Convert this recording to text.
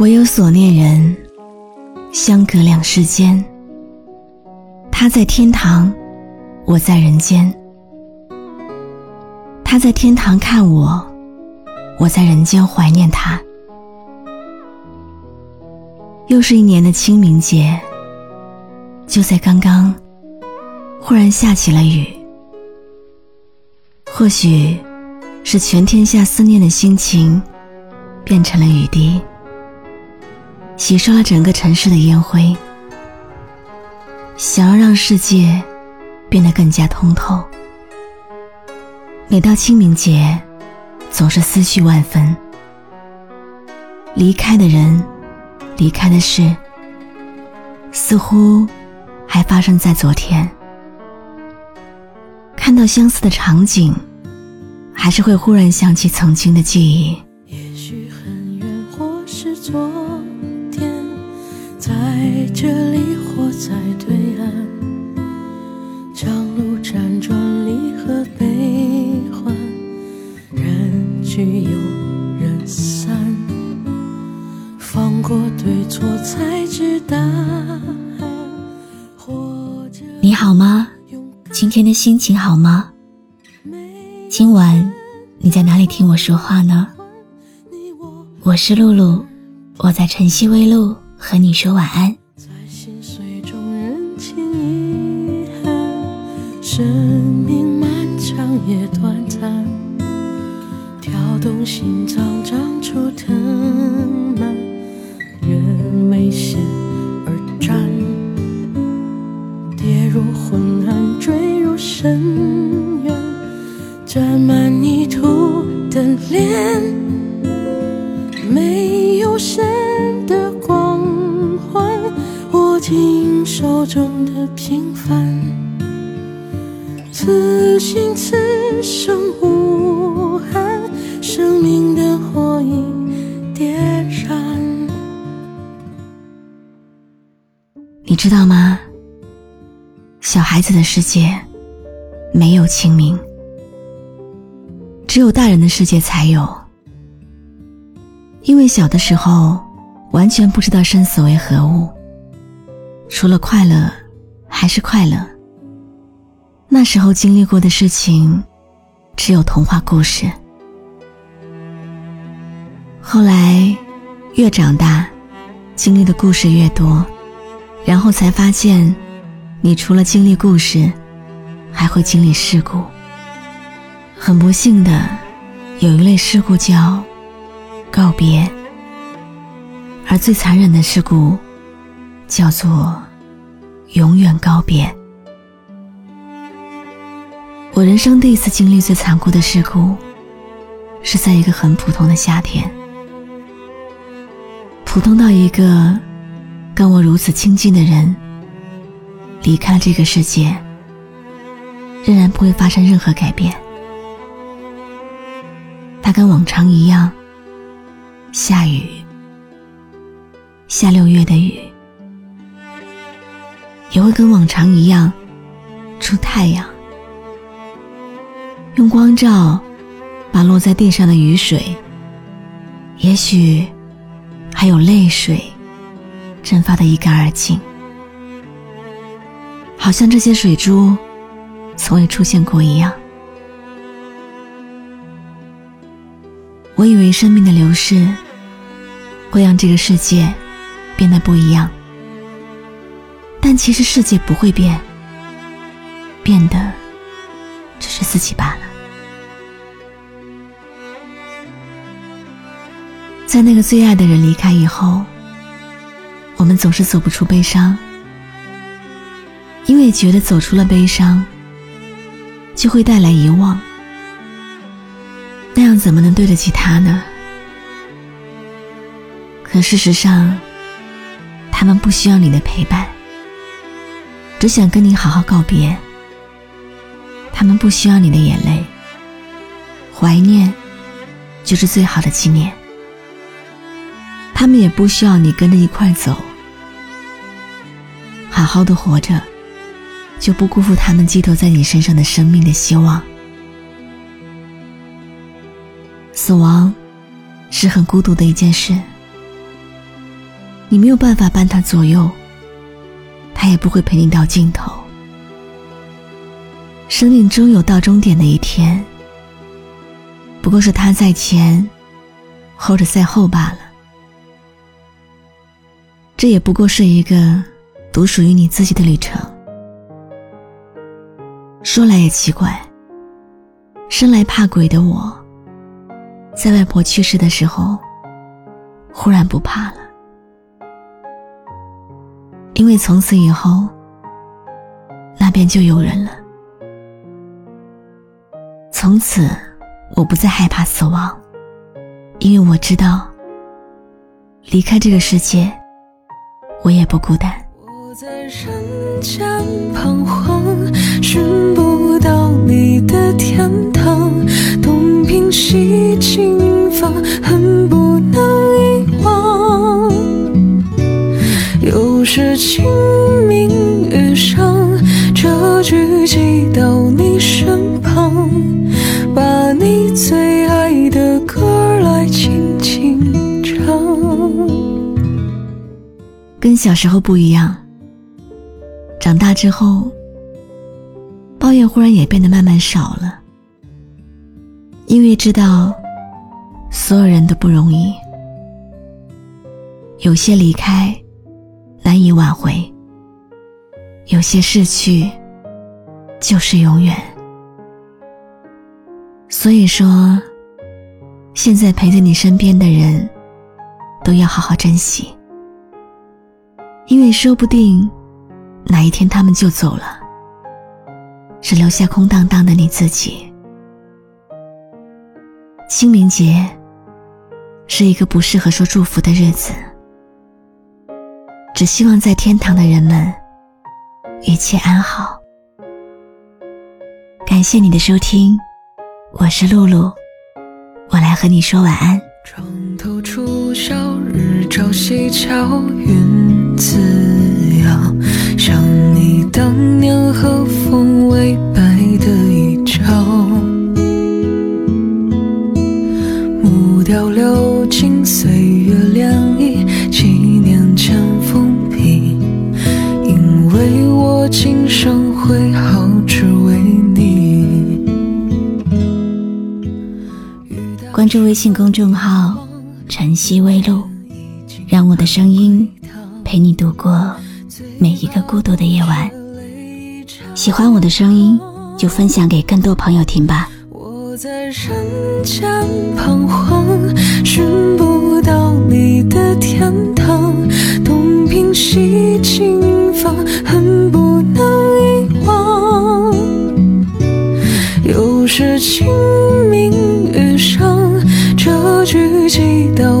唯有所念人，相隔两世间。他在天堂，我在人间。他在天堂看我，我在人间怀念他。又是一年的清明节，就在刚刚，忽然下起了雨。或许，是全天下思念的心情，变成了雨滴，洗刷了整个城市的烟灰。想要让世界变得更加通透，每到清明节，总是思绪万分。离开的人，离开的事，似乎还发生在昨天。看到相似的场景。还是会忽然想起曾经的记忆。也许很远，或是昨天，这里或在对岸，长路辗转，离合悲欢，人聚又人散，放过对错，才知答案。你好吗？今天的心情好吗？今晚你在哪里听我说话呢？我是露露，我在晨曦微露和你说晚安。在心碎中认清遗憾，生命漫长也短暂，跳动心脏长出藤手中的平凡，此心此生无憾，生命的火已点燃。你知道吗？小孩子的世界没有清明。只有大人的世界才有，因为小的时候完全不知道生死为何物，除了快乐还是快乐。那时候经历过的事情，只有童话故事。后来越长大，经历的故事越多，然后才发现，你除了经历故事，还会经历事故。很不幸的，有一类事故叫告别，而最残忍的事故叫做永远告别。我人生第一次经历最残酷的事故，是在一个很普通的夏天，普通到一个跟我如此亲近的人离开了这个世界，仍然不会发生任何改变。他跟往常一样，下雨，下六月的雨，也会跟往常一样出太阳，用光照把落在地上的雨水，也许还有泪水，蒸发的一干二净，好像这些水珠从未出现过一样。我以为生命的流逝会让这个世界变得不一样，但其实世界不会变，变的只是自己罢了。在那个最爱的人离开以后，我们总是走不出悲伤，因为觉得走出了悲伤，就会带来遗忘。那样怎么能对得起他呢？可事实上，他们不需要你的陪伴，只想跟你好好告别。他们不需要你的眼泪，怀念就是最好的纪念。他们也不需要你跟着一块走，好好的活着，就不辜负他们寄托在你身上的生命的希望。死亡是很孤独的一件事，你没有办法伴他左右，他也不会陪你到尽头。生命终有到终点的一天，不过是他在前，或者在后罢了。这也不过是一个独属于你自己的旅程。说来也奇怪，生来怕鬼的我，在外婆去世的时候，忽然不怕了。因为从此以后，那边就有人了。从此，我不再害怕死亡，因为我知道，离开这个世界，我也不孤单。我在人间彷徨，寻不到你的天堂，东拼西经方，恨是清明雨上，这句寄到你身旁，把你最爱的歌来轻轻唱。跟小时候不一样，长大之后，抱怨忽然也变得慢慢少了，因为知道，所有人都不容易，有些离开。难以挽回，有些逝去就是永远。所以说，现在陪在你身边的人，都要好好珍惜，因为说不定哪一天他们就走了，只留下空荡荡的你自己。清明节是一个不适合说祝福的日子。只希望在天堂的人们一切安好。感谢你的收听，我是露露，我来和你说晚安。床头初晓，日照西桥，云自遥。想你当年和注微信公众号“晨曦微露”，让我的声音陪你度过每一个孤独的夜晚。喜欢我的声音，就分享给更多朋友听吧。我在人间彷徨，寻不到你的天堂，东拼西经方，恨不能遗忘。又是清明雨上，雨季到